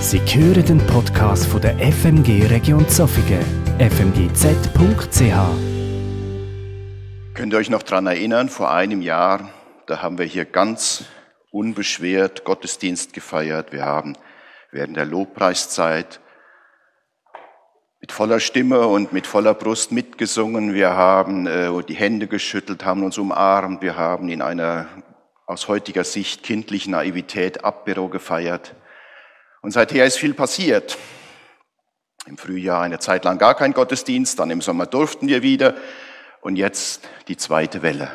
Sie hören den Podcast von der FMG Region Zofingen, fmgz.ch. Könnt ihr euch noch daran erinnern, vor einem Jahr, da haben wir hier ganz unbeschwert Gottesdienst gefeiert. Wir haben während der Lobpreiszeit mit voller Stimme und mit voller Brust mitgesungen. Wir haben äh, die Hände geschüttelt, haben uns umarmt. Wir haben in einer aus heutiger Sicht kindlichen Naivität Abbüro gefeiert. Und seither ist viel passiert. Im Frühjahr eine Zeit lang gar kein Gottesdienst, dann im Sommer durften wir wieder und jetzt die zweite Welle.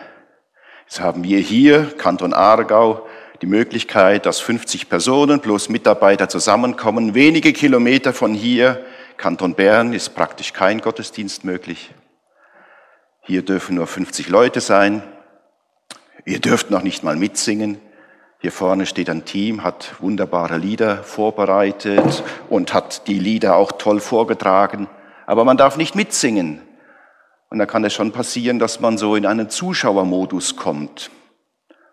Jetzt haben wir hier, Kanton Aargau, die Möglichkeit, dass 50 Personen plus Mitarbeiter zusammenkommen. Wenige Kilometer von hier, Kanton Bern, ist praktisch kein Gottesdienst möglich. Hier dürfen nur 50 Leute sein. Ihr dürft noch nicht mal mitsingen. Hier vorne steht ein Team, hat wunderbare Lieder vorbereitet und hat die Lieder auch toll vorgetragen. Aber man darf nicht mitsingen. Und da kann es schon passieren, dass man so in einen Zuschauermodus kommt.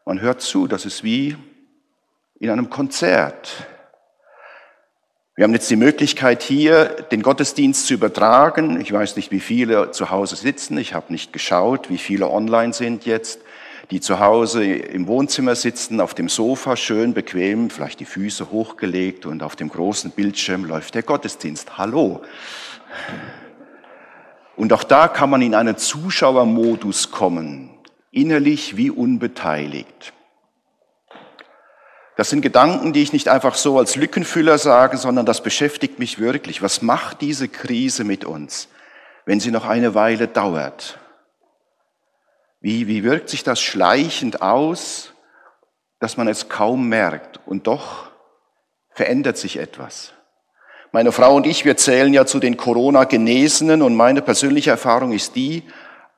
Man hört zu, das ist wie in einem Konzert. Wir haben jetzt die Möglichkeit hier, den Gottesdienst zu übertragen. Ich weiß nicht, wie viele zu Hause sitzen. Ich habe nicht geschaut, wie viele online sind jetzt die zu Hause im Wohnzimmer sitzen, auf dem Sofa, schön bequem, vielleicht die Füße hochgelegt und auf dem großen Bildschirm läuft der Gottesdienst. Hallo. Und auch da kann man in einen Zuschauermodus kommen, innerlich wie unbeteiligt. Das sind Gedanken, die ich nicht einfach so als Lückenfüller sage, sondern das beschäftigt mich wirklich. Was macht diese Krise mit uns, wenn sie noch eine Weile dauert? Wie, wie wirkt sich das schleichend aus, dass man es kaum merkt und doch verändert sich etwas. Meine Frau und ich, wir zählen ja zu den Corona-Genesenen und meine persönliche Erfahrung ist die,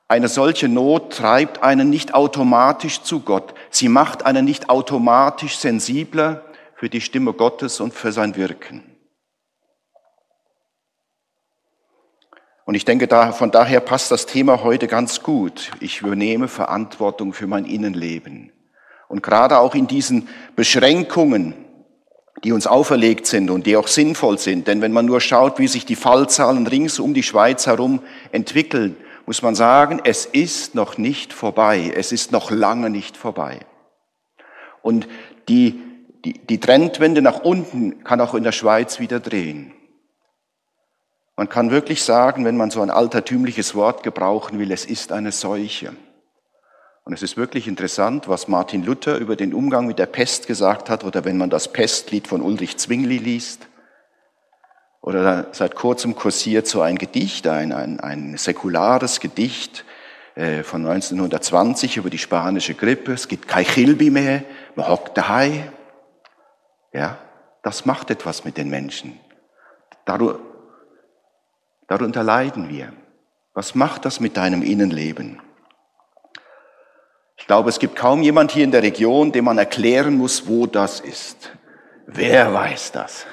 eine solche Not treibt einen nicht automatisch zu Gott. Sie macht einen nicht automatisch sensibler für die Stimme Gottes und für sein Wirken. Und ich denke, da, von daher passt das Thema heute ganz gut. Ich übernehme Verantwortung für mein Innenleben. Und gerade auch in diesen Beschränkungen, die uns auferlegt sind und die auch sinnvoll sind. Denn wenn man nur schaut, wie sich die Fallzahlen rings um die Schweiz herum entwickeln, muss man sagen, es ist noch nicht vorbei. Es ist noch lange nicht vorbei. Und die, die, die Trendwende nach unten kann auch in der Schweiz wieder drehen. Man kann wirklich sagen, wenn man so ein altertümliches Wort gebrauchen will, es ist eine Seuche. Und es ist wirklich interessant, was Martin Luther über den Umgang mit der Pest gesagt hat, oder wenn man das Pestlied von Ulrich Zwingli liest. Oder seit kurzem kursiert so ein Gedicht, ein, ein, ein säkulares Gedicht äh, von 1920 über die spanische Grippe. Es gibt kein Chilbi mehr, man hockt daheim. Ja, das macht etwas mit den Menschen. Darunter leiden wir. Was macht das mit deinem Innenleben? Ich glaube, es gibt kaum jemand hier in der Region, dem man erklären muss, wo das ist. Wer weiß das?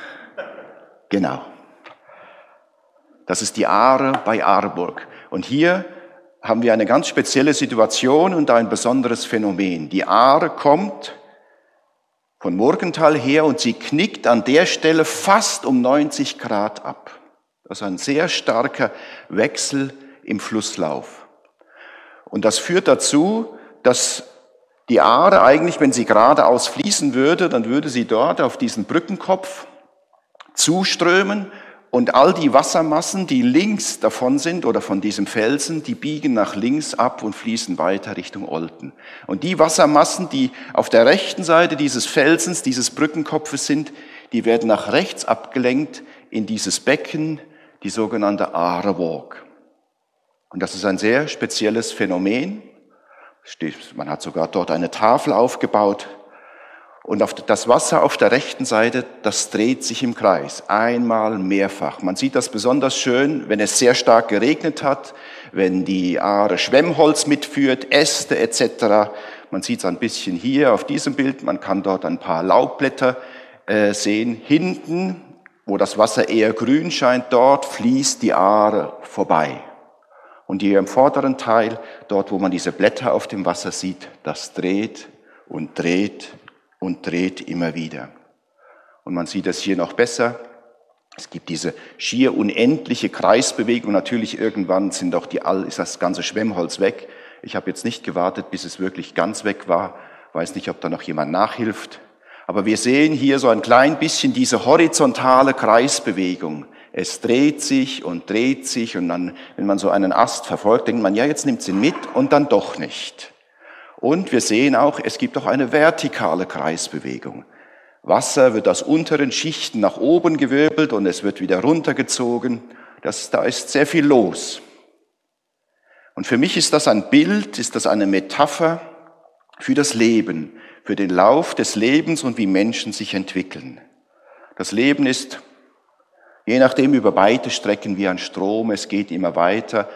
Genau. Das ist die Aare bei Aarburg. Und hier haben wir eine ganz spezielle Situation und ein besonderes Phänomen. Die Aare kommt von Morgenthal her und sie knickt an der Stelle fast um 90 Grad ab. Also ein sehr starker Wechsel im Flusslauf. Und das führt dazu, dass die Aare eigentlich, wenn sie geradeaus fließen würde, dann würde sie dort auf diesen Brückenkopf zuströmen und all die Wassermassen, die links davon sind oder von diesem Felsen, die biegen nach links ab und fließen weiter Richtung Olten. Und die Wassermassen, die auf der rechten Seite dieses Felsens, dieses Brückenkopfes sind, die werden nach rechts abgelenkt in dieses Becken, die sogenannte Aare Walk. Und das ist ein sehr spezielles Phänomen. Man hat sogar dort eine Tafel aufgebaut. Und das Wasser auf der rechten Seite, das dreht sich im Kreis, einmal mehrfach. Man sieht das besonders schön, wenn es sehr stark geregnet hat, wenn die Aare Schwemmholz mitführt, Äste etc. Man sieht es ein bisschen hier auf diesem Bild, man kann dort ein paar Laubblätter äh, sehen. Hinten wo das Wasser eher grün scheint, dort fließt die Aare vorbei. Und hier im vorderen Teil, dort wo man diese Blätter auf dem Wasser sieht, das dreht und dreht und dreht immer wieder. Und man sieht das hier noch besser. Es gibt diese schier unendliche Kreisbewegung. Natürlich irgendwann sind auch die, ist das ganze Schwemmholz weg. Ich habe jetzt nicht gewartet, bis es wirklich ganz weg war. Weiß nicht, ob da noch jemand nachhilft. Aber wir sehen hier so ein klein bisschen diese horizontale Kreisbewegung. Es dreht sich und dreht sich und dann, wenn man so einen Ast verfolgt, denkt man, ja, jetzt nimmt sie mit und dann doch nicht. Und wir sehen auch, es gibt auch eine vertikale Kreisbewegung. Wasser wird aus unteren Schichten nach oben gewirbelt und es wird wieder runtergezogen. Das, da ist sehr viel los. Und für mich ist das ein Bild, ist das eine Metapher für das Leben, für den Lauf des Lebens und wie Menschen sich entwickeln. Das Leben ist je nachdem über beide Strecken wie ein Strom, es geht immer weiter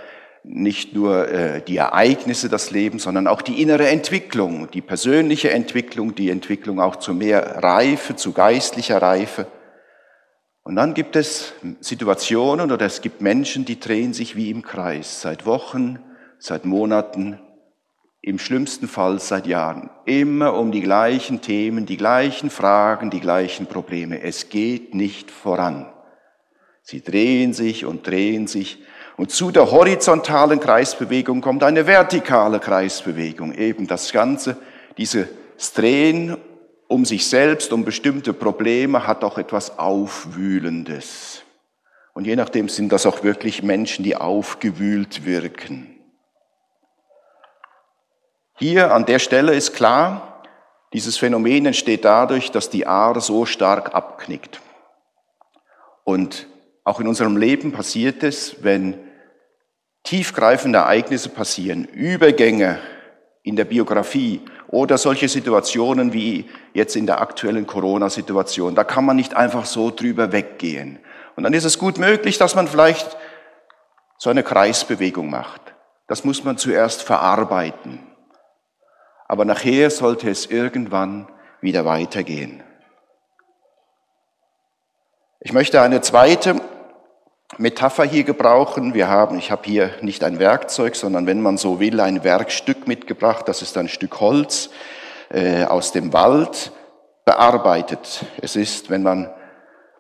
nicht nur äh, die Ereignisse des Lebens, sondern auch die innere Entwicklung, die persönliche Entwicklung, die Entwicklung auch zu mehr Reife, zu geistlicher Reife. Und dann gibt es Situationen oder es gibt Menschen, die drehen sich wie im Kreis, seit Wochen, seit Monaten, im schlimmsten Fall seit Jahren. Immer um die gleichen Themen, die gleichen Fragen, die gleichen Probleme. Es geht nicht voran. Sie drehen sich und drehen sich und zu der horizontalen Kreisbewegung kommt eine vertikale Kreisbewegung. Eben das Ganze, dieses Drehen um sich selbst, um bestimmte Probleme, hat auch etwas Aufwühlendes. Und je nachdem sind das auch wirklich Menschen, die aufgewühlt wirken. Hier an der Stelle ist klar, dieses Phänomen entsteht dadurch, dass die Aare so stark abknickt. Und auch in unserem Leben passiert es, wenn tiefgreifende Ereignisse passieren, Übergänge in der Biografie oder solche Situationen wie jetzt in der aktuellen Corona-Situation. Da kann man nicht einfach so drüber weggehen. Und dann ist es gut möglich, dass man vielleicht so eine Kreisbewegung macht. Das muss man zuerst verarbeiten. Aber nachher sollte es irgendwann wieder weitergehen. Ich möchte eine zweite Metapher hier gebrauchen. Wir haben, ich habe hier nicht ein Werkzeug, sondern wenn man so will, ein Werkstück mitgebracht. Das ist ein Stück Holz äh, aus dem Wald bearbeitet. Es ist, wenn man,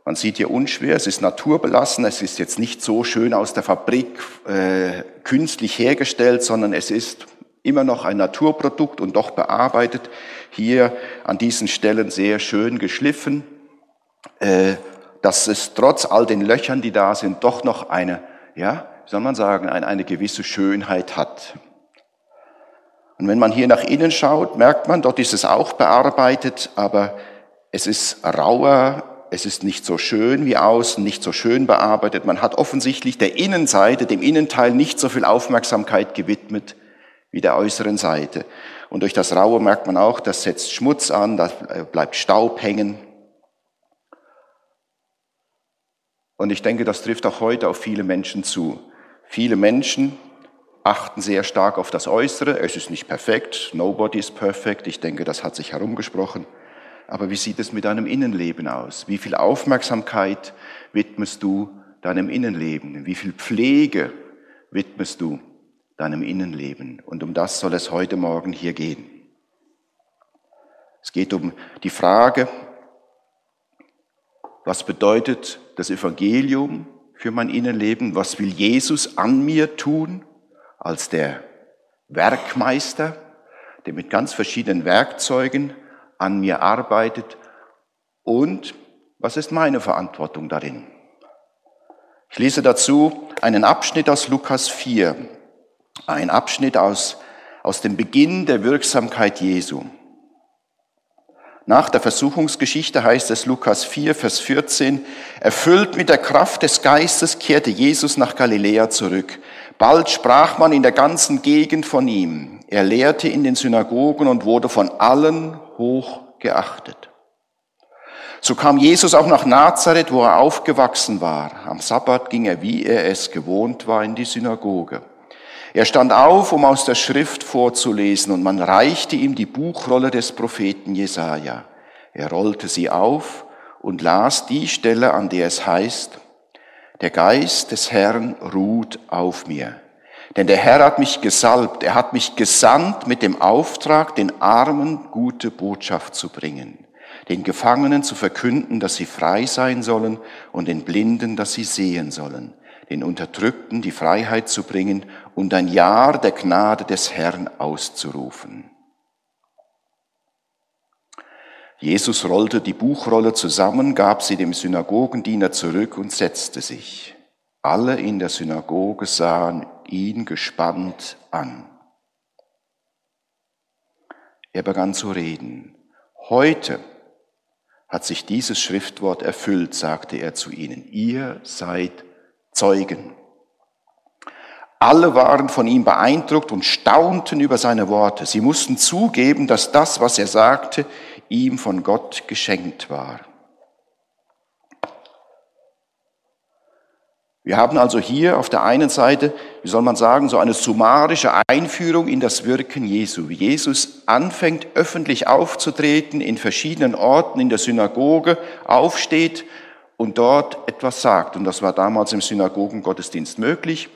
man sieht hier unschwer, es ist naturbelassen, es ist jetzt nicht so schön aus der Fabrik äh, künstlich hergestellt, sondern es ist immer noch ein Naturprodukt und doch bearbeitet. Hier an diesen Stellen sehr schön geschliffen. Äh, dass es trotz all den Löchern, die da sind, doch noch eine, ja, wie soll man sagen, eine, eine gewisse Schönheit hat. Und wenn man hier nach innen schaut, merkt man, dort ist es auch bearbeitet, aber es ist rauer, es ist nicht so schön wie außen, nicht so schön bearbeitet. Man hat offensichtlich der Innenseite, dem Innenteil nicht so viel Aufmerksamkeit gewidmet wie der äußeren Seite. Und durch das Raue merkt man auch, das setzt Schmutz an, da bleibt Staub hängen. Und ich denke, das trifft auch heute auf viele Menschen zu. Viele Menschen achten sehr stark auf das Äußere. Es ist nicht perfekt. Nobody is perfect. Ich denke, das hat sich herumgesprochen. Aber wie sieht es mit deinem Innenleben aus? Wie viel Aufmerksamkeit widmest du deinem Innenleben? Wie viel Pflege widmest du deinem Innenleben? Und um das soll es heute Morgen hier gehen. Es geht um die Frage, was bedeutet das Evangelium für mein Innenleben? Was will Jesus an mir tun als der Werkmeister, der mit ganz verschiedenen Werkzeugen an mir arbeitet? Und was ist meine Verantwortung darin? Ich lese dazu einen Abschnitt aus Lukas 4, ein Abschnitt aus, aus dem Beginn der Wirksamkeit Jesu. Nach der Versuchungsgeschichte heißt es Lukas 4, Vers 14, erfüllt mit der Kraft des Geistes kehrte Jesus nach Galiläa zurück. Bald sprach man in der ganzen Gegend von ihm. Er lehrte in den Synagogen und wurde von allen hoch geachtet. So kam Jesus auch nach Nazareth, wo er aufgewachsen war. Am Sabbat ging er, wie er es gewohnt war, in die Synagoge. Er stand auf, um aus der Schrift vorzulesen, und man reichte ihm die Buchrolle des Propheten Jesaja. Er rollte sie auf und las die Stelle, an der es heißt, der Geist des Herrn ruht auf mir. Denn der Herr hat mich gesalbt, er hat mich gesandt mit dem Auftrag, den Armen gute Botschaft zu bringen, den Gefangenen zu verkünden, dass sie frei sein sollen und den Blinden, dass sie sehen sollen, den Unterdrückten die Freiheit zu bringen und ein Jahr der Gnade des Herrn auszurufen. Jesus rollte die Buchrolle zusammen, gab sie dem Synagogendiener zurück und setzte sich. Alle in der Synagoge sahen ihn gespannt an. Er begann zu reden. Heute hat sich dieses Schriftwort erfüllt, sagte er zu ihnen. Ihr seid Zeugen. Alle waren von ihm beeindruckt und staunten über seine Worte. Sie mussten zugeben, dass das, was er sagte, ihm von Gott geschenkt war. Wir haben also hier auf der einen Seite, wie soll man sagen, so eine summarische Einführung in das Wirken Jesu. Wie Jesus anfängt, öffentlich aufzutreten, in verschiedenen Orten in der Synagoge aufsteht und dort etwas sagt. Und das war damals im Synagogengottesdienst möglich.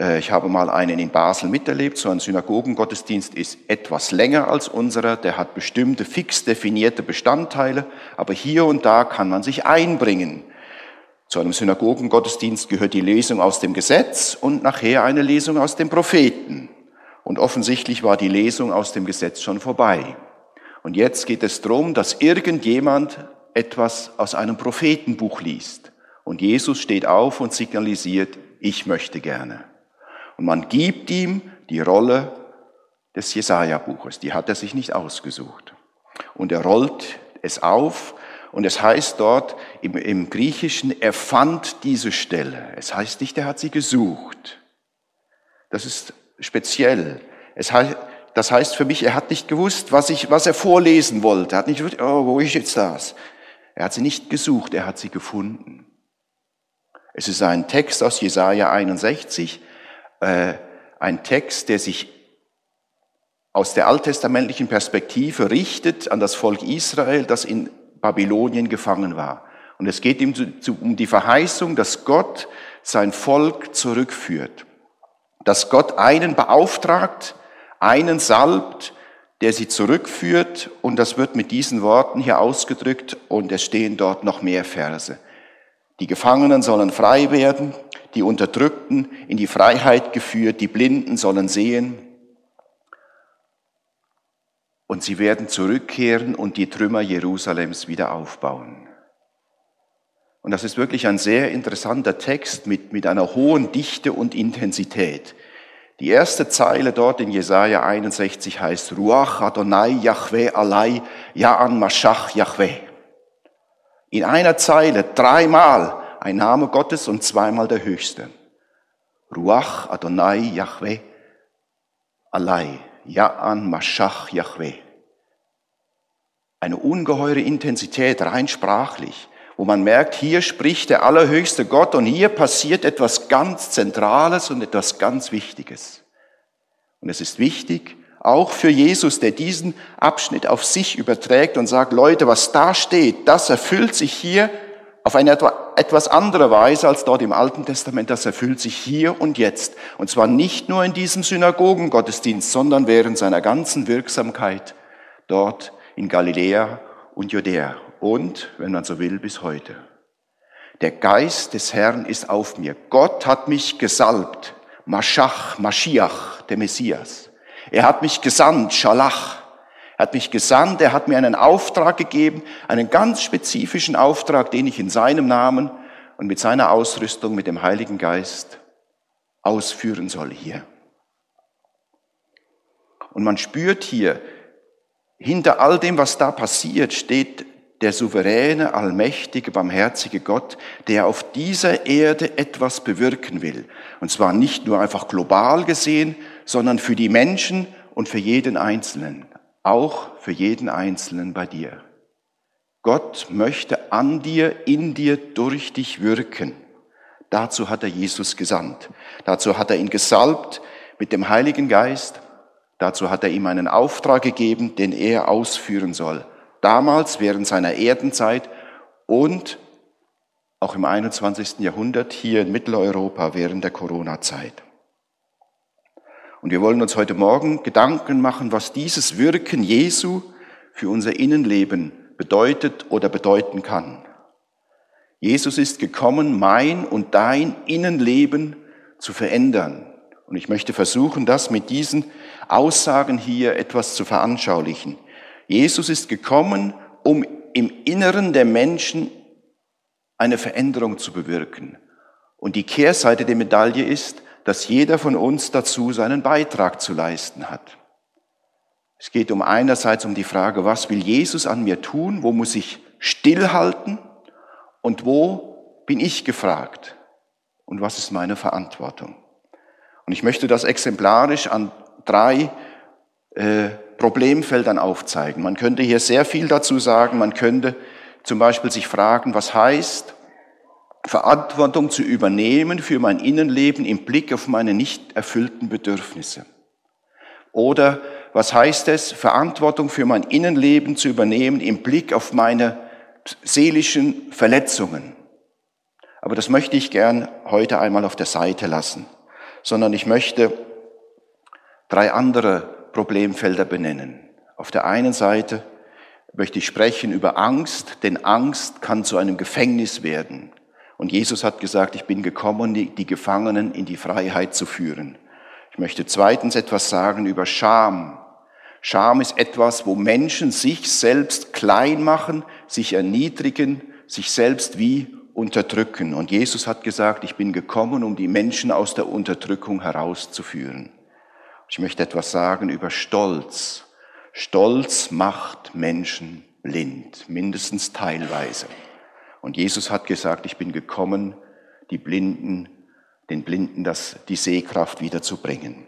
Äh, ich habe mal einen in Basel miterlebt. So ein Synagogengottesdienst ist etwas länger als unserer. Der hat bestimmte fix definierte Bestandteile. Aber hier und da kann man sich einbringen. Zu einem Synagogengottesdienst gehört die Lesung aus dem Gesetz und nachher eine Lesung aus dem Propheten. Und offensichtlich war die Lesung aus dem Gesetz schon vorbei. Und jetzt geht es darum, dass irgendjemand etwas aus einem Prophetenbuch liest. Und Jesus steht auf und signalisiert, ich möchte gerne. Und man gibt ihm die Rolle des Jesaja-Buches. Die hat er sich nicht ausgesucht. Und er rollt es auf und es heißt dort im, im Griechischen, er fand diese Stelle. Es heißt nicht, er hat sie gesucht. Das ist speziell. Es heißt, das heißt für mich, er hat nicht gewusst, was, ich, was er vorlesen wollte. Er hat nicht gewusst, oh, wo ist jetzt das? Er hat sie nicht gesucht, er hat sie gefunden. Es ist ein Text aus Jesaja 61, äh, ein Text, der sich aus der alttestamentlichen Perspektive richtet an das Volk Israel, das in Babylonien gefangen war. Und es geht ihm um die Verheißung, dass Gott sein Volk zurückführt. Dass Gott einen beauftragt, einen salbt, der sie zurückführt. Und das wird mit diesen Worten hier ausgedrückt. Und es stehen dort noch mehr Verse. Die Gefangenen sollen frei werden, die Unterdrückten in die Freiheit geführt, die Blinden sollen sehen, und sie werden zurückkehren und die Trümmer Jerusalems wieder aufbauen. Und das ist wirklich ein sehr interessanter Text mit, mit einer hohen Dichte und Intensität. Die erste Zeile dort in Jesaja 61 heißt Ruach Adonai Yahweh Alai Ya'an Mashach Yahweh. In einer Zeile dreimal ein Name Gottes und zweimal der Höchste. Ruach Adonai Yahweh Alai Ya'an Mashach Yahweh. Eine ungeheure Intensität, rein sprachlich, wo man merkt, hier spricht der allerhöchste Gott und hier passiert etwas ganz Zentrales und etwas ganz Wichtiges. Und es ist wichtig, auch für Jesus, der diesen Abschnitt auf sich überträgt und sagt, Leute, was da steht, das erfüllt sich hier auf eine etwas andere Weise als dort im Alten Testament. Das erfüllt sich hier und jetzt. Und zwar nicht nur in diesem Synagogengottesdienst, sondern während seiner ganzen Wirksamkeit dort in Galiläa und Judäa. Und, wenn man so will, bis heute. Der Geist des Herrn ist auf mir. Gott hat mich gesalbt. Maschach, Maschiach, der Messias. Er hat mich gesandt, Schalach. Er hat mich gesandt, er hat mir einen Auftrag gegeben, einen ganz spezifischen Auftrag, den ich in seinem Namen und mit seiner Ausrüstung mit dem Heiligen Geist ausführen soll hier. Und man spürt hier, hinter all dem, was da passiert, steht der souveräne, allmächtige, barmherzige Gott, der auf dieser Erde etwas bewirken will. Und zwar nicht nur einfach global gesehen, sondern für die Menschen und für jeden Einzelnen auch für jeden Einzelnen bei dir. Gott möchte an dir, in dir, durch dich wirken. Dazu hat er Jesus gesandt. Dazu hat er ihn gesalbt mit dem Heiligen Geist. Dazu hat er ihm einen Auftrag gegeben, den er ausführen soll. Damals während seiner Erdenzeit und auch im 21. Jahrhundert hier in Mitteleuropa während der Corona-Zeit. Und wir wollen uns heute Morgen Gedanken machen, was dieses Wirken Jesu für unser Innenleben bedeutet oder bedeuten kann. Jesus ist gekommen, mein und dein Innenleben zu verändern. Und ich möchte versuchen, das mit diesen Aussagen hier etwas zu veranschaulichen. Jesus ist gekommen, um im Inneren der Menschen eine Veränderung zu bewirken. Und die Kehrseite der Medaille ist, dass jeder von uns dazu seinen Beitrag zu leisten hat. Es geht um einerseits um die Frage, was will Jesus an mir tun, wo muss ich stillhalten und wo bin ich gefragt und was ist meine Verantwortung. Und ich möchte das exemplarisch an drei äh, Problemfeldern aufzeigen. Man könnte hier sehr viel dazu sagen. Man könnte zum Beispiel sich fragen, was heißt, Verantwortung zu übernehmen für mein Innenleben im Blick auf meine nicht erfüllten Bedürfnisse. Oder was heißt es, Verantwortung für mein Innenleben zu übernehmen im Blick auf meine seelischen Verletzungen. Aber das möchte ich gern heute einmal auf der Seite lassen, sondern ich möchte drei andere Problemfelder benennen. Auf der einen Seite möchte ich sprechen über Angst, denn Angst kann zu einem Gefängnis werden. Und Jesus hat gesagt, ich bin gekommen, die Gefangenen in die Freiheit zu führen. Ich möchte zweitens etwas sagen über Scham. Scham ist etwas, wo Menschen sich selbst klein machen, sich erniedrigen, sich selbst wie unterdrücken. Und Jesus hat gesagt, ich bin gekommen, um die Menschen aus der Unterdrückung herauszuführen. Ich möchte etwas sagen über Stolz. Stolz macht Menschen blind, mindestens teilweise. Und Jesus hat gesagt, ich bin gekommen, die Blinden, den Blinden das, die Sehkraft wiederzubringen.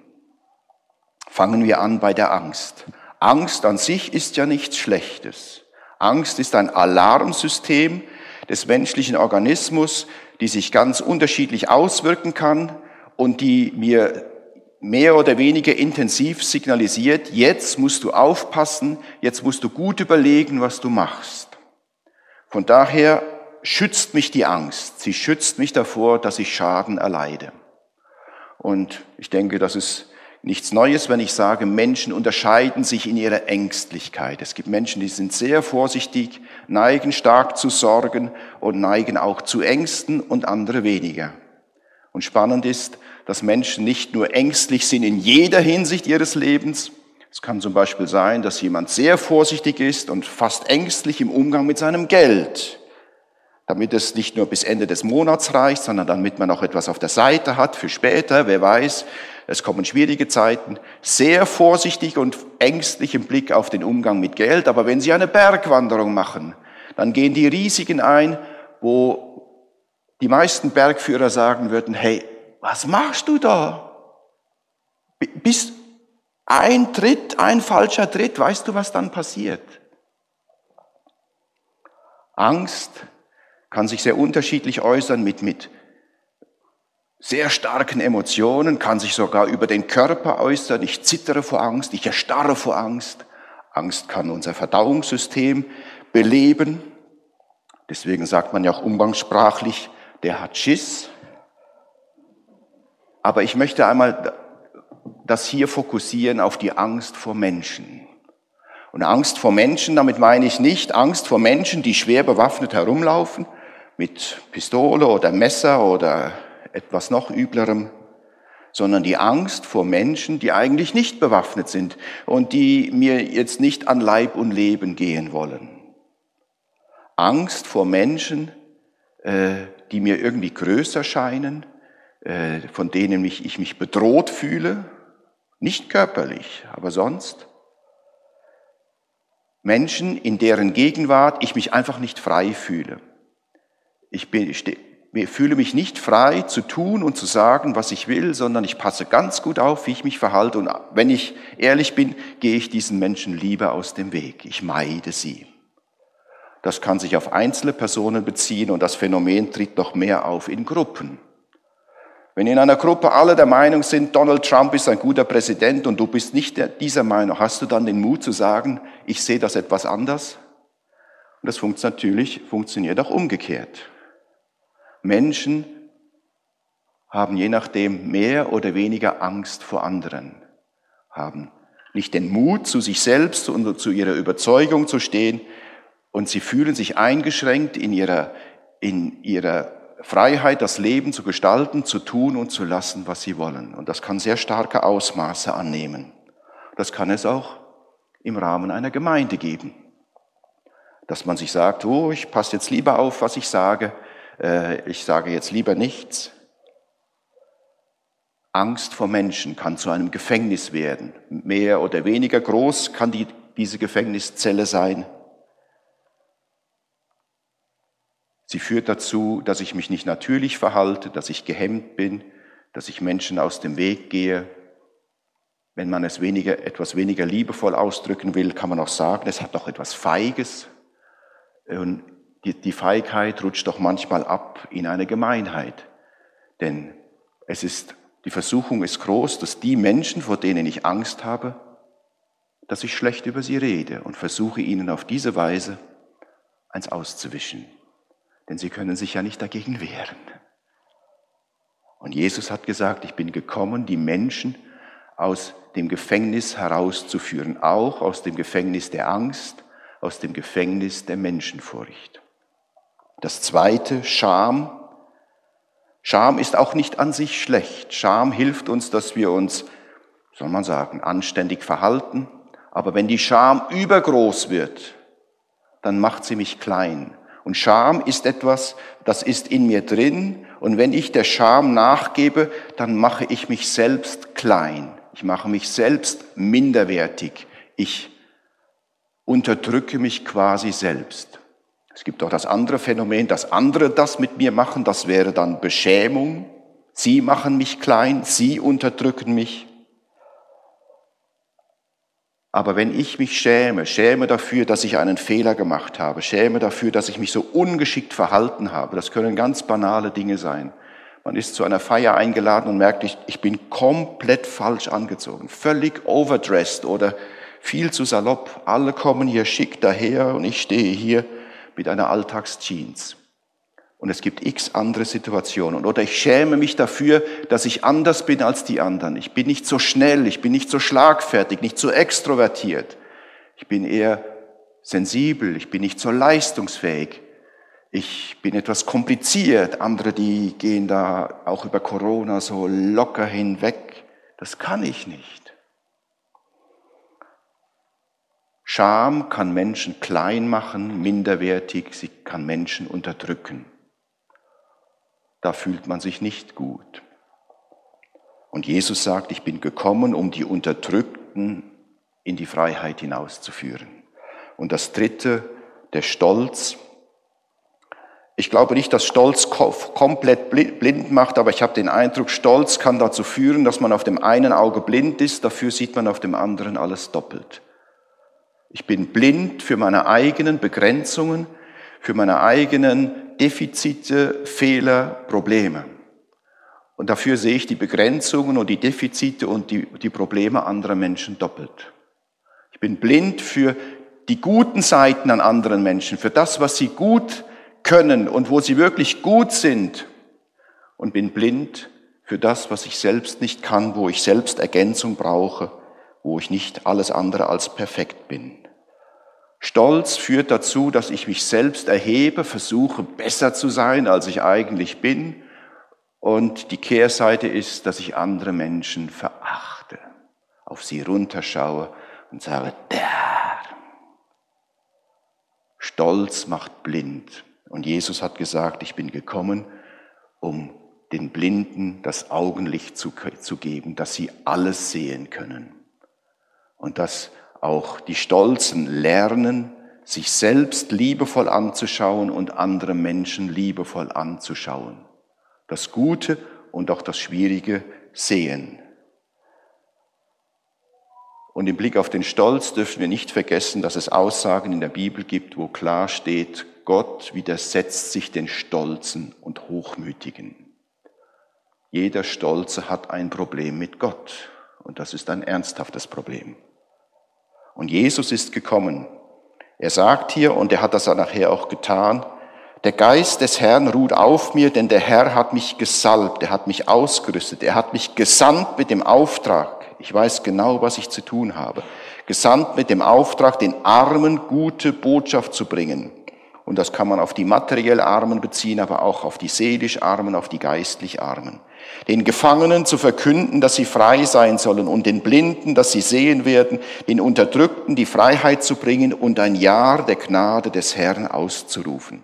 Fangen wir an bei der Angst. Angst an sich ist ja nichts Schlechtes. Angst ist ein Alarmsystem des menschlichen Organismus, die sich ganz unterschiedlich auswirken kann und die mir mehr oder weniger intensiv signalisiert, jetzt musst du aufpassen, jetzt musst du gut überlegen, was du machst. Von daher schützt mich die Angst. Sie schützt mich davor, dass ich Schaden erleide. Und ich denke, das ist nichts Neues, wenn ich sage, Menschen unterscheiden sich in ihrer Ängstlichkeit. Es gibt Menschen, die sind sehr vorsichtig, neigen stark zu Sorgen und neigen auch zu Ängsten und andere weniger. Und spannend ist, dass Menschen nicht nur ängstlich sind in jeder Hinsicht ihres Lebens. Es kann zum Beispiel sein, dass jemand sehr vorsichtig ist und fast ängstlich im Umgang mit seinem Geld, damit es nicht nur bis Ende des Monats reicht, sondern damit man auch etwas auf der Seite hat für später. Wer weiß, es kommen schwierige Zeiten. Sehr vorsichtig und ängstlich im Blick auf den Umgang mit Geld. Aber wenn Sie eine Bergwanderung machen, dann gehen die Risiken ein, wo die meisten Bergführer sagen würden, hey, was machst du da? Bis ein Tritt, ein falscher Tritt, weißt du, was dann passiert? Angst kann sich sehr unterschiedlich äußern mit, mit sehr starken Emotionen, kann sich sogar über den Körper äußern. Ich zittere vor Angst, ich erstarre vor Angst. Angst kann unser Verdauungssystem beleben. Deswegen sagt man ja auch umgangssprachlich, der hat Schiss. Aber ich möchte einmal das hier fokussieren auf die Angst vor Menschen. Und Angst vor Menschen, damit meine ich nicht Angst vor Menschen, die schwer bewaffnet herumlaufen, mit Pistole oder Messer oder etwas noch üblerem, sondern die Angst vor Menschen, die eigentlich nicht bewaffnet sind und die mir jetzt nicht an Leib und Leben gehen wollen. Angst vor Menschen, äh, die mir irgendwie größer scheinen, äh, von denen ich mich bedroht fühle, nicht körperlich, aber sonst. Menschen, in deren Gegenwart ich mich einfach nicht frei fühle. Ich, bin, fühle mich nicht frei zu tun und zu sagen, was ich will, sondern ich passe ganz gut auf, wie ich mich verhalte. Und wenn ich ehrlich bin, gehe ich diesen Menschen lieber aus dem Weg. Ich meide sie. Das kann sich auf einzelne Personen beziehen und das Phänomen tritt noch mehr auf in Gruppen. Wenn in einer Gruppe alle der Meinung sind, Donald Trump ist ein guter Präsident und du bist nicht dieser Meinung, hast du dann den Mut zu sagen, ich sehe das etwas anders? Und das funktioniert natürlich, funktioniert auch umgekehrt. Menschen haben je nachdem mehr oder weniger Angst vor anderen, haben nicht den Mut, zu sich selbst und zu ihrer Überzeugung zu stehen, und sie fühlen sich eingeschränkt in ihrer, in ihrer Freiheit, das Leben zu gestalten, zu tun und zu lassen, was sie wollen. Und das kann sehr starke Ausmaße annehmen. Das kann es auch im Rahmen einer Gemeinde geben. Dass man sich sagt, oh, ich passe jetzt lieber auf, was ich sage, ich sage jetzt lieber nichts. Angst vor Menschen kann zu einem Gefängnis werden. Mehr oder weniger groß kann die, diese Gefängniszelle sein. Sie führt dazu, dass ich mich nicht natürlich verhalte, dass ich gehemmt bin, dass ich Menschen aus dem Weg gehe. Wenn man es weniger, etwas weniger liebevoll ausdrücken will, kann man auch sagen, es hat doch etwas Feiges. Und die, die Feigheit rutscht doch manchmal ab in eine Gemeinheit. Denn es ist, die Versuchung ist groß, dass die Menschen, vor denen ich Angst habe, dass ich schlecht über sie rede und versuche ihnen auf diese Weise eins auszuwischen denn sie können sich ja nicht dagegen wehren. Und Jesus hat gesagt, ich bin gekommen, die Menschen aus dem Gefängnis herauszuführen, auch aus dem Gefängnis der Angst, aus dem Gefängnis der Menschenfurcht. Das zweite, Scham. Scham ist auch nicht an sich schlecht. Scham hilft uns, dass wir uns, soll man sagen, anständig verhalten. Aber wenn die Scham übergroß wird, dann macht sie mich klein. Und Scham ist etwas, das ist in mir drin. Und wenn ich der Scham nachgebe, dann mache ich mich selbst klein. Ich mache mich selbst minderwertig. Ich unterdrücke mich quasi selbst. Es gibt auch das andere Phänomen, dass andere das mit mir machen. Das wäre dann Beschämung. Sie machen mich klein, sie unterdrücken mich. Aber wenn ich mich schäme, schäme dafür, dass ich einen Fehler gemacht habe, schäme dafür, dass ich mich so ungeschickt verhalten habe, das können ganz banale Dinge sein. Man ist zu einer Feier eingeladen und merkt, ich, ich bin komplett falsch angezogen, völlig overdressed oder viel zu salopp. Alle kommen hier schick daher und ich stehe hier mit einer Alltagsjeans. Und es gibt x andere Situationen. Oder ich schäme mich dafür, dass ich anders bin als die anderen. Ich bin nicht so schnell, ich bin nicht so schlagfertig, nicht so extrovertiert. Ich bin eher sensibel, ich bin nicht so leistungsfähig. Ich bin etwas kompliziert. Andere, die gehen da auch über Corona so locker hinweg. Das kann ich nicht. Scham kann Menschen klein machen, minderwertig, sie kann Menschen unterdrücken da fühlt man sich nicht gut. Und Jesus sagt, ich bin gekommen, um die Unterdrückten in die Freiheit hinauszuführen. Und das Dritte, der Stolz. Ich glaube nicht, dass Stolz komplett blind macht, aber ich habe den Eindruck, Stolz kann dazu führen, dass man auf dem einen Auge blind ist, dafür sieht man auf dem anderen alles doppelt. Ich bin blind für meine eigenen Begrenzungen, für meine eigenen Defizite, Fehler, Probleme. Und dafür sehe ich die Begrenzungen und die Defizite und die, die Probleme anderer Menschen doppelt. Ich bin blind für die guten Seiten an anderen Menschen, für das, was sie gut können und wo sie wirklich gut sind. Und bin blind für das, was ich selbst nicht kann, wo ich selbst Ergänzung brauche, wo ich nicht alles andere als perfekt bin. Stolz führt dazu, dass ich mich selbst erhebe, versuche besser zu sein, als ich eigentlich bin. Und die Kehrseite ist, dass ich andere Menschen verachte, auf sie runterschaue und sage, der. Stolz macht blind. Und Jesus hat gesagt, ich bin gekommen, um den Blinden das Augenlicht zu, zu geben, dass sie alles sehen können. Und dass auch die Stolzen lernen, sich selbst liebevoll anzuschauen und andere Menschen liebevoll anzuschauen. Das Gute und auch das Schwierige sehen. Und im Blick auf den Stolz dürfen wir nicht vergessen, dass es Aussagen in der Bibel gibt, wo klar steht, Gott widersetzt sich den Stolzen und Hochmütigen. Jeder Stolze hat ein Problem mit Gott und das ist ein ernsthaftes Problem. Und Jesus ist gekommen. Er sagt hier, und er hat das nachher auch getan, der Geist des Herrn ruht auf mir, denn der Herr hat mich gesalbt, er hat mich ausgerüstet, er hat mich gesandt mit dem Auftrag. Ich weiß genau, was ich zu tun habe. gesandt mit dem Auftrag, den Armen gute Botschaft zu bringen. Und das kann man auf die materiell Armen beziehen, aber auch auf die seelisch Armen, auf die geistlich Armen. Den Gefangenen zu verkünden, dass sie frei sein sollen und den Blinden, dass sie sehen werden, den Unterdrückten die Freiheit zu bringen und ein Jahr der Gnade des Herrn auszurufen.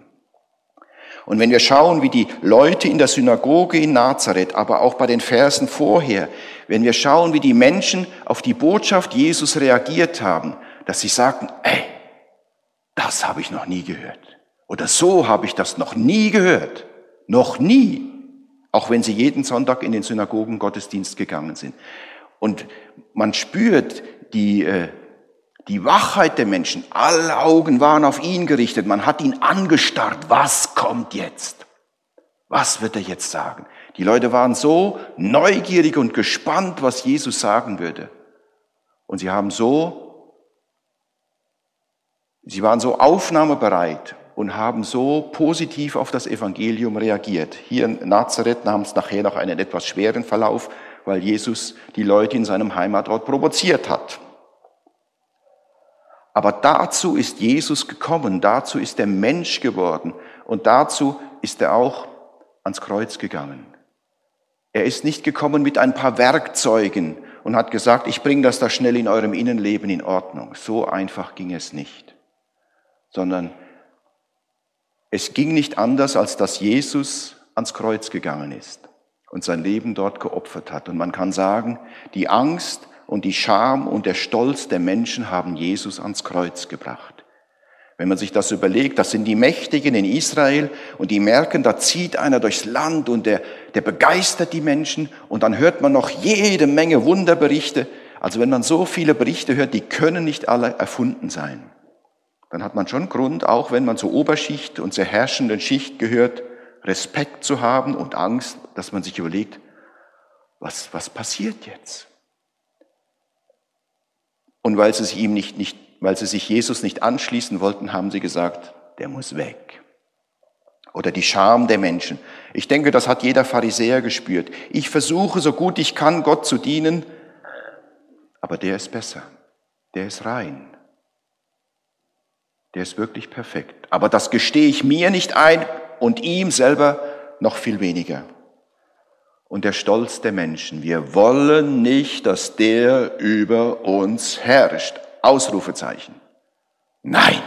Und wenn wir schauen, wie die Leute in der Synagoge in Nazareth, aber auch bei den Versen vorher, wenn wir schauen, wie die Menschen auf die Botschaft Jesus reagiert haben, dass sie sagten, ey, das habe ich noch nie gehört. Oder so habe ich das noch nie gehört. Noch nie. Auch wenn sie jeden Sonntag in den Synagogen Gottesdienst gegangen sind. Und man spürt die, äh, die Wachheit der Menschen, alle Augen waren auf ihn gerichtet, man hat ihn angestarrt, was kommt jetzt? Was wird er jetzt sagen? Die Leute waren so neugierig und gespannt, was Jesus sagen würde. Und sie haben so, sie waren so aufnahmebereit und haben so positiv auf das Evangelium reagiert. Hier in Nazareth nahm es nachher noch einen etwas schweren Verlauf, weil Jesus die Leute in seinem Heimatort provoziert hat. Aber dazu ist Jesus gekommen, dazu ist er Mensch geworden und dazu ist er auch ans Kreuz gegangen. Er ist nicht gekommen mit ein paar Werkzeugen und hat gesagt, ich bringe das da schnell in eurem Innenleben in Ordnung. So einfach ging es nicht, sondern es ging nicht anders, als dass Jesus ans Kreuz gegangen ist und sein Leben dort geopfert hat. Und man kann sagen, die Angst, und die Scham und der Stolz der Menschen haben Jesus ans Kreuz gebracht. Wenn man sich das überlegt, das sind die Mächtigen in Israel und die merken, da zieht einer durchs Land und der, der begeistert die Menschen und dann hört man noch jede Menge Wunderberichte. Also wenn man so viele Berichte hört, die können nicht alle erfunden sein. Dann hat man schon Grund, auch wenn man zur Oberschicht und zur herrschenden Schicht gehört, Respekt zu haben und Angst, dass man sich überlegt, was, was passiert jetzt? Und weil sie sich ihm nicht, nicht, weil sie sich Jesus nicht anschließen wollten, haben sie gesagt, der muss weg. Oder die Scham der Menschen. Ich denke, das hat jeder Pharisäer gespürt. Ich versuche so gut ich kann, Gott zu dienen, aber der ist besser. Der ist rein. Der ist wirklich perfekt. Aber das gestehe ich mir nicht ein und ihm selber noch viel weniger und der Stolz der Menschen. Wir wollen nicht, dass der über uns herrscht. Ausrufezeichen. Nein.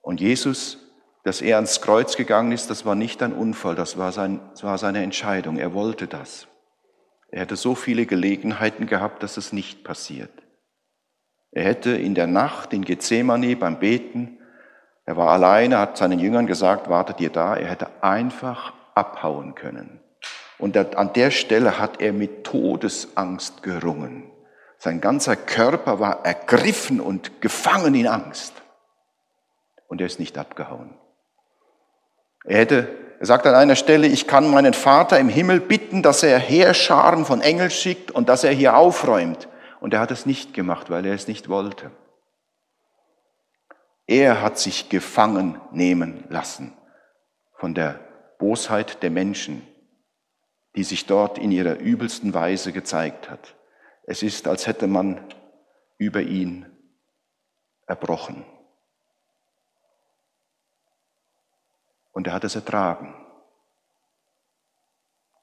Und Jesus, dass er ans Kreuz gegangen ist, das war nicht ein Unfall, das war, sein, das war seine Entscheidung. Er wollte das. Er hätte so viele Gelegenheiten gehabt, dass es nicht passiert. Er hätte in der Nacht in Gethsemane beim Beten, er war alleine, hat seinen Jüngern gesagt, wartet ihr da, er hätte einfach abhauen können. Und an der Stelle hat er mit Todesangst gerungen. Sein ganzer Körper war ergriffen und gefangen in Angst. Und er ist nicht abgehauen. Er hätte, er sagt an einer Stelle, ich kann meinen Vater im Himmel bitten, dass er Heerscharen von Engeln schickt und dass er hier aufräumt. Und er hat es nicht gemacht, weil er es nicht wollte. Er hat sich gefangen nehmen lassen von der Bosheit der Menschen, die sich dort in ihrer übelsten Weise gezeigt hat. Es ist, als hätte man über ihn erbrochen. Und er hat es ertragen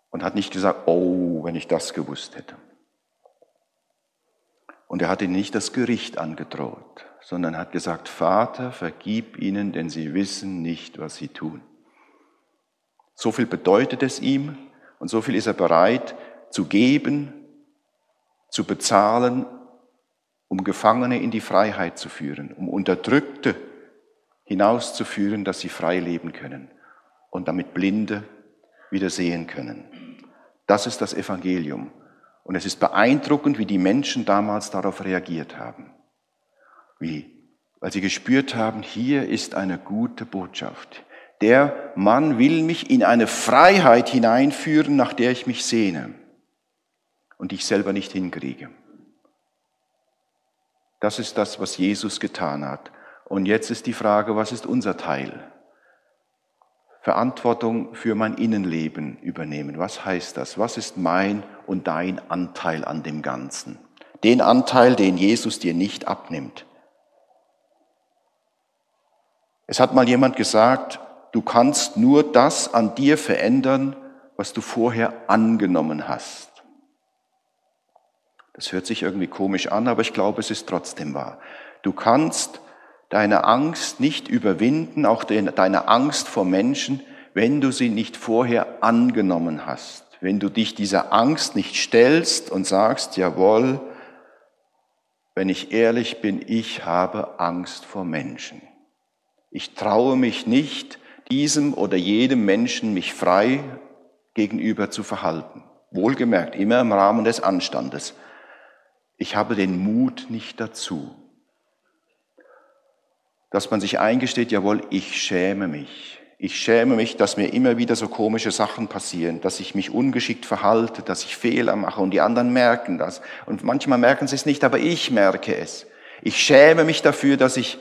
und hat nicht gesagt, oh, wenn ich das gewusst hätte. Und er hat ihnen nicht das Gericht angedroht, sondern hat gesagt, Vater, vergib ihnen, denn sie wissen nicht, was sie tun. So viel bedeutet es ihm und so viel ist er bereit zu geben, zu bezahlen, um Gefangene in die Freiheit zu führen, um Unterdrückte hinauszuführen, dass sie frei leben können und damit Blinde wieder sehen können. Das ist das Evangelium. Und es ist beeindruckend, wie die Menschen damals darauf reagiert haben. Wie? Weil sie gespürt haben, hier ist eine gute Botschaft der Mann will mich in eine Freiheit hineinführen, nach der ich mich sehne und ich selber nicht hinkriege. Das ist das, was Jesus getan hat. Und jetzt ist die Frage, was ist unser Teil? Verantwortung für mein Innenleben übernehmen. Was heißt das? Was ist mein und dein Anteil an dem Ganzen? Den Anteil, den Jesus dir nicht abnimmt. Es hat mal jemand gesagt, du kannst nur das an dir verändern, was du vorher angenommen hast. Das hört sich irgendwie komisch an, aber ich glaube, es ist trotzdem wahr. Du kannst deine Angst nicht überwinden, auch deine Angst vor Menschen, wenn du sie nicht vorher angenommen hast. Wenn du dich dieser Angst nicht stellst und sagst, jawohl, wenn ich ehrlich bin, ich habe Angst vor Menschen. Ich traue mich nicht, diesem oder jedem Menschen mich frei gegenüber zu verhalten. Wohlgemerkt, immer im Rahmen des Anstandes. Ich habe den Mut nicht dazu dass man sich eingesteht, jawohl, ich schäme mich. Ich schäme mich, dass mir immer wieder so komische Sachen passieren, dass ich mich ungeschickt verhalte, dass ich Fehler mache und die anderen merken das. Und manchmal merken sie es nicht, aber ich merke es. Ich schäme mich dafür, dass ich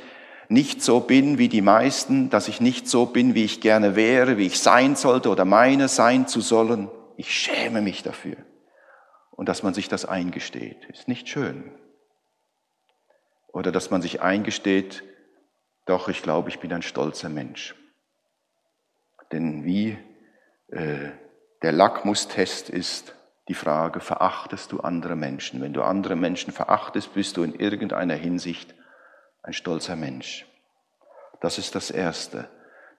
nicht so bin wie die meisten, dass ich nicht so bin, wie ich gerne wäre, wie ich sein sollte oder meine sein zu sollen. Ich schäme mich dafür. Und dass man sich das eingesteht, ist nicht schön. Oder dass man sich eingesteht, doch, ich glaube, ich bin ein stolzer Mensch. Denn wie äh, der Lackmustest ist die Frage, verachtest du andere Menschen? Wenn du andere Menschen verachtest, bist du in irgendeiner Hinsicht ein stolzer Mensch. Das ist das Erste.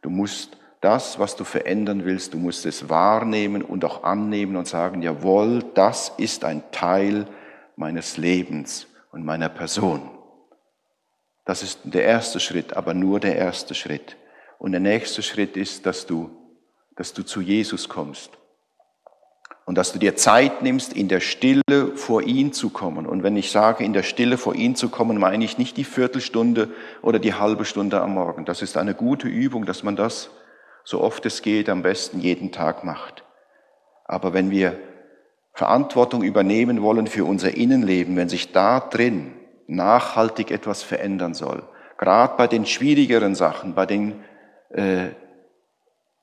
Du musst das, was du verändern willst, du musst es wahrnehmen und auch annehmen und sagen, jawohl, das ist ein Teil meines Lebens und meiner Person. Das ist der erste Schritt, aber nur der erste Schritt. Und der nächste Schritt ist, dass du, dass du zu Jesus kommst. Und dass du dir Zeit nimmst, in der Stille vor ihn zu kommen. Und wenn ich sage, in der Stille vor ihn zu kommen, meine ich nicht die Viertelstunde oder die halbe Stunde am Morgen. Das ist eine gute Übung, dass man das, so oft es geht, am besten jeden Tag macht. Aber wenn wir Verantwortung übernehmen wollen für unser Innenleben, wenn sich da drin nachhaltig etwas verändern soll. Gerade bei den schwierigeren Sachen, bei den äh,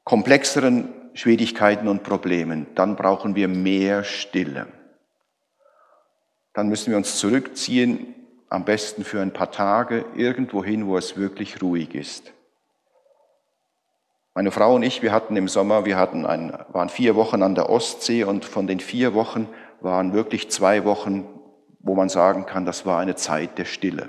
komplexeren Schwierigkeiten und Problemen, dann brauchen wir mehr Stille. Dann müssen wir uns zurückziehen, am besten für ein paar Tage, irgendwo hin, wo es wirklich ruhig ist. Meine Frau und ich, wir hatten im Sommer, wir hatten ein, waren vier Wochen an der Ostsee und von den vier Wochen waren wirklich zwei Wochen wo man sagen kann, das war eine Zeit der Stille.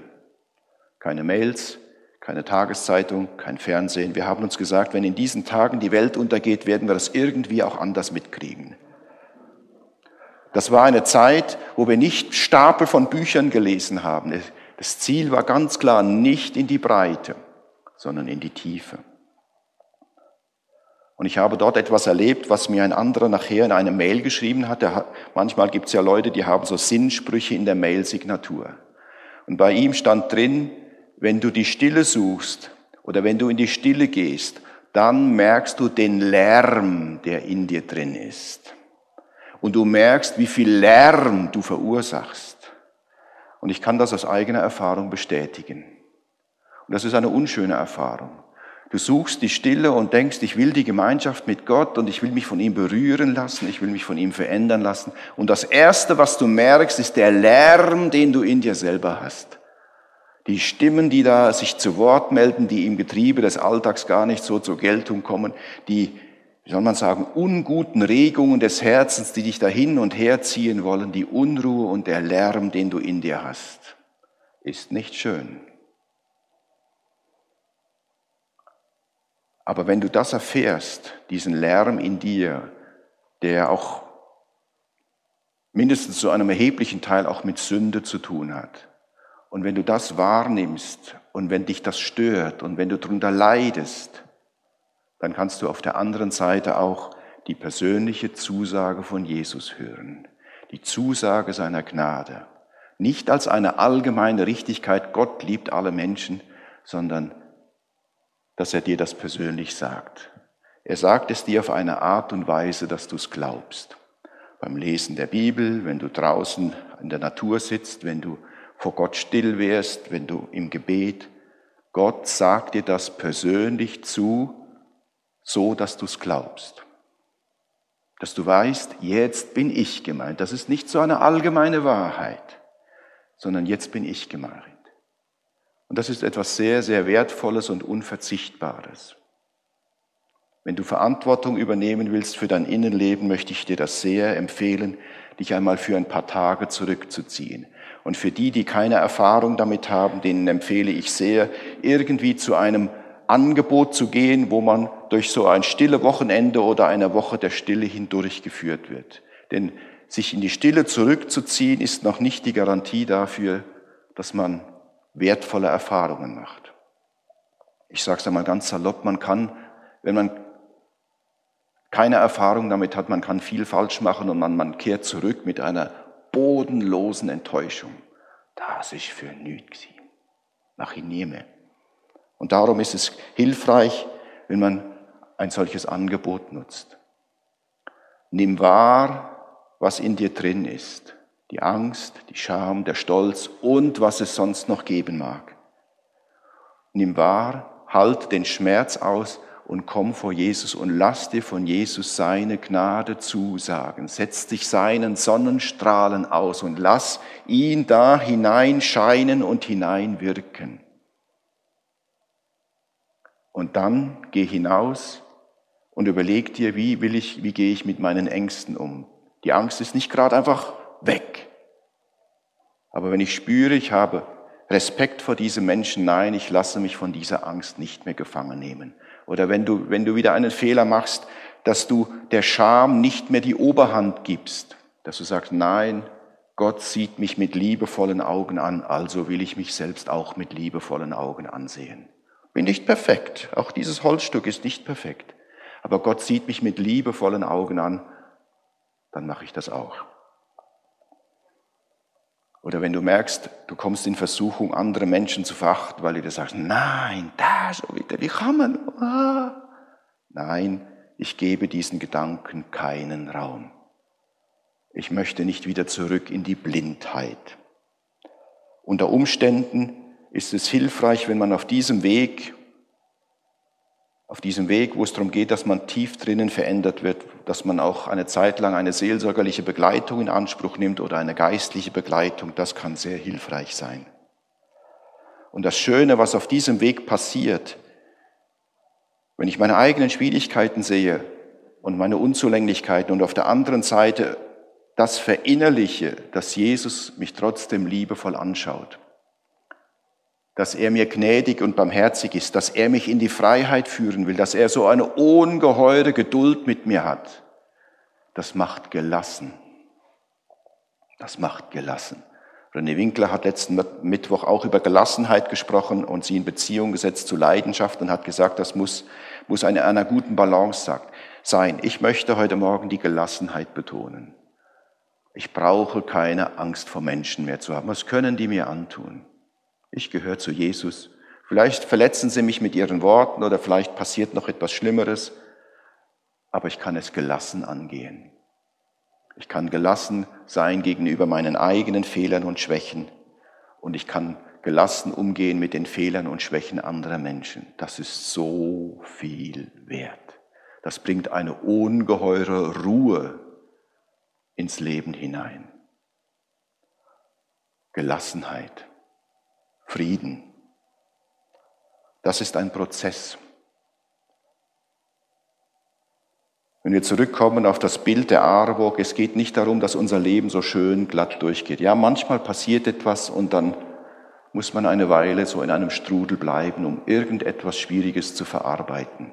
Keine Mails, keine Tageszeitung, kein Fernsehen. Wir haben uns gesagt, wenn in diesen Tagen die Welt untergeht, werden wir das irgendwie auch anders mitkriegen. Das war eine Zeit, wo wir nicht Stapel von Büchern gelesen haben. Das Ziel war ganz klar nicht in die Breite, sondern in die Tiefe. Und ich habe dort etwas erlebt, was mir ein anderer nachher in eine Mail geschrieben hat. manchmal gibt es ja Leute, die haben so Sinnsprüche in der Mail-Signatur. Und bei ihm stand drin, wenn du die Stille suchst oder wenn du in die Stille gehst, dann merkst du den Lärm, der in dir drin ist. Und du merkst, wie viel Lärm du verursachst. Und ich kann das aus eigener Erfahrung bestätigen. Und das ist eine unschöne Erfahrung. Du suchst die Stille und denkst, ich will die Gemeinschaft mit Gott und ich will mich von ihm berühren lassen, ich will mich von ihm verändern lassen. Und das Erste, was du merkst, ist der Lärm, den du in dir selber hast. Die Stimmen, die da sich zu Wort melden, die im Getriebe des Alltags gar nicht so zur Geltung kommen, die, wie soll man sagen, unguten Regungen des Herzens, die dich da hin und her ziehen wollen, die Unruhe und der Lärm, den du in dir hast, ist nicht schön. Aber wenn du das erfährst, diesen Lärm in dir, der auch mindestens zu einem erheblichen Teil auch mit Sünde zu tun hat, und wenn du das wahrnimmst und wenn dich das stört und wenn du darunter leidest, dann kannst du auf der anderen Seite auch die persönliche Zusage von Jesus hören, die Zusage seiner Gnade. Nicht als eine allgemeine Richtigkeit, Gott liebt alle Menschen, sondern dass er dir das persönlich sagt. Er sagt es dir auf eine Art und Weise, dass du es glaubst. Beim Lesen der Bibel, wenn du draußen in der Natur sitzt, wenn du vor Gott still wärst, wenn du im Gebet, Gott sagt dir das persönlich zu, so dass du es glaubst. Dass du weißt, jetzt bin ich gemeint. Das ist nicht so eine allgemeine Wahrheit, sondern jetzt bin ich gemeint. Und das ist etwas sehr, sehr Wertvolles und Unverzichtbares. Wenn du Verantwortung übernehmen willst für dein Innenleben, möchte ich dir das sehr empfehlen, dich einmal für ein paar Tage zurückzuziehen. Und für die, die keine Erfahrung damit haben, denen empfehle ich sehr, irgendwie zu einem Angebot zu gehen, wo man durch so ein stille Wochenende oder eine Woche der Stille hindurchgeführt wird. Denn sich in die Stille zurückzuziehen, ist noch nicht die Garantie dafür, dass man wertvolle Erfahrungen macht. Ich sage es einmal ganz salopp, man kann, wenn man keine Erfahrung damit hat, man kann viel falsch machen und man, man kehrt zurück mit einer bodenlosen Enttäuschung. Das ist für ich nie mehr. Und darum ist es hilfreich, wenn man ein solches Angebot nutzt. Nimm wahr, was in dir drin ist. Die Angst, die Scham, der Stolz und was es sonst noch geben mag. Nimm wahr, halt den Schmerz aus und komm vor Jesus und lass dir von Jesus seine Gnade zusagen. Setz dich seinen Sonnenstrahlen aus und lass ihn da hineinscheinen und hineinwirken. Und dann geh hinaus und überleg dir, wie will ich, wie gehe ich mit meinen Ängsten um? Die Angst ist nicht gerade einfach weg. Aber wenn ich spüre, ich habe Respekt vor diesem Menschen, nein, ich lasse mich von dieser Angst nicht mehr gefangen nehmen. Oder wenn du, wenn du wieder einen Fehler machst, dass du der Scham nicht mehr die Oberhand gibst, dass du sagst, nein, Gott sieht mich mit liebevollen Augen an, also will ich mich selbst auch mit liebevollen Augen ansehen. Bin nicht perfekt, auch dieses Holzstück ist nicht perfekt, aber Gott sieht mich mit liebevollen Augen an, dann mache ich das auch. Oder wenn du merkst, du kommst in Versuchung, andere Menschen zu verachten, weil du dir sagst, nein, da schon wieder, wie kann man? Ah. Nein, ich gebe diesen Gedanken keinen Raum. Ich möchte nicht wieder zurück in die Blindheit. Unter Umständen ist es hilfreich, wenn man auf diesem Weg auf diesem Weg, wo es darum geht, dass man tief drinnen verändert wird, dass man auch eine Zeit lang eine seelsorgerliche Begleitung in Anspruch nimmt oder eine geistliche Begleitung, das kann sehr hilfreich sein. Und das Schöne, was auf diesem Weg passiert, wenn ich meine eigenen Schwierigkeiten sehe und meine Unzulänglichkeiten und auf der anderen Seite das verinnerliche, dass Jesus mich trotzdem liebevoll anschaut, dass er mir gnädig und barmherzig ist, dass er mich in die Freiheit führen will, dass er so eine ungeheure Geduld mit mir hat. Das macht gelassen. Das macht gelassen. René Winkler hat letzten Mittwoch auch über Gelassenheit gesprochen und sie in Beziehung gesetzt zu Leidenschaft und hat gesagt, das muss, muss eine, einer guten Balance sein. Ich möchte heute Morgen die Gelassenheit betonen. Ich brauche keine Angst vor Menschen mehr zu haben. Was können die mir antun? Ich gehöre zu Jesus. Vielleicht verletzen sie mich mit ihren Worten oder vielleicht passiert noch etwas Schlimmeres, aber ich kann es gelassen angehen. Ich kann gelassen sein gegenüber meinen eigenen Fehlern und Schwächen und ich kann gelassen umgehen mit den Fehlern und Schwächen anderer Menschen. Das ist so viel wert. Das bringt eine ungeheure Ruhe ins Leben hinein. Gelassenheit. Frieden. Das ist ein Prozess. Wenn wir zurückkommen auf das Bild der Aarburg, es geht nicht darum, dass unser Leben so schön glatt durchgeht. Ja, manchmal passiert etwas und dann muss man eine Weile so in einem Strudel bleiben, um irgendetwas Schwieriges zu verarbeiten.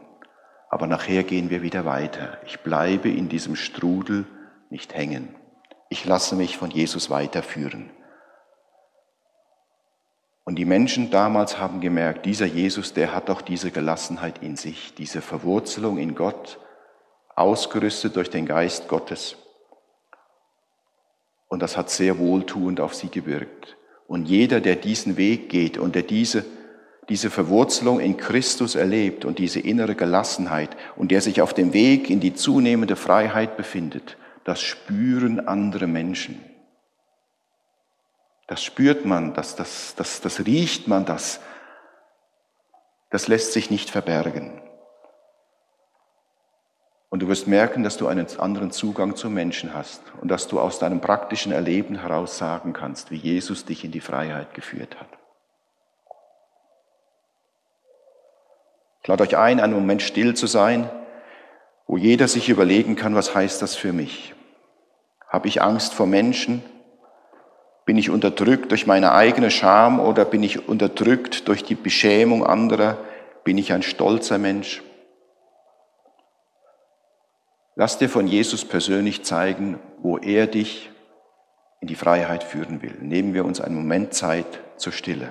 Aber nachher gehen wir wieder weiter. Ich bleibe in diesem Strudel nicht hängen. Ich lasse mich von Jesus weiterführen. Und die Menschen damals haben gemerkt, dieser Jesus, der hat auch diese Gelassenheit in sich, diese Verwurzelung in Gott, ausgerüstet durch den Geist Gottes. Und das hat sehr wohltuend auf sie gewirkt. Und jeder, der diesen Weg geht und der diese, diese Verwurzelung in Christus erlebt und diese innere Gelassenheit und der sich auf dem Weg in die zunehmende Freiheit befindet, das spüren andere Menschen. Das spürt man, das, das, das, das riecht man, das, das lässt sich nicht verbergen. Und du wirst merken, dass du einen anderen Zugang zu Menschen hast und dass du aus deinem praktischen Erleben heraus sagen kannst, wie Jesus dich in die Freiheit geführt hat. Ich lade euch ein, einen Moment still zu sein, wo jeder sich überlegen kann, was heißt das für mich? Habe ich Angst vor Menschen? Bin ich unterdrückt durch meine eigene Scham oder bin ich unterdrückt durch die Beschämung anderer? Bin ich ein stolzer Mensch? Lass dir von Jesus persönlich zeigen, wo er dich in die Freiheit führen will. Nehmen wir uns einen Moment Zeit zur Stille.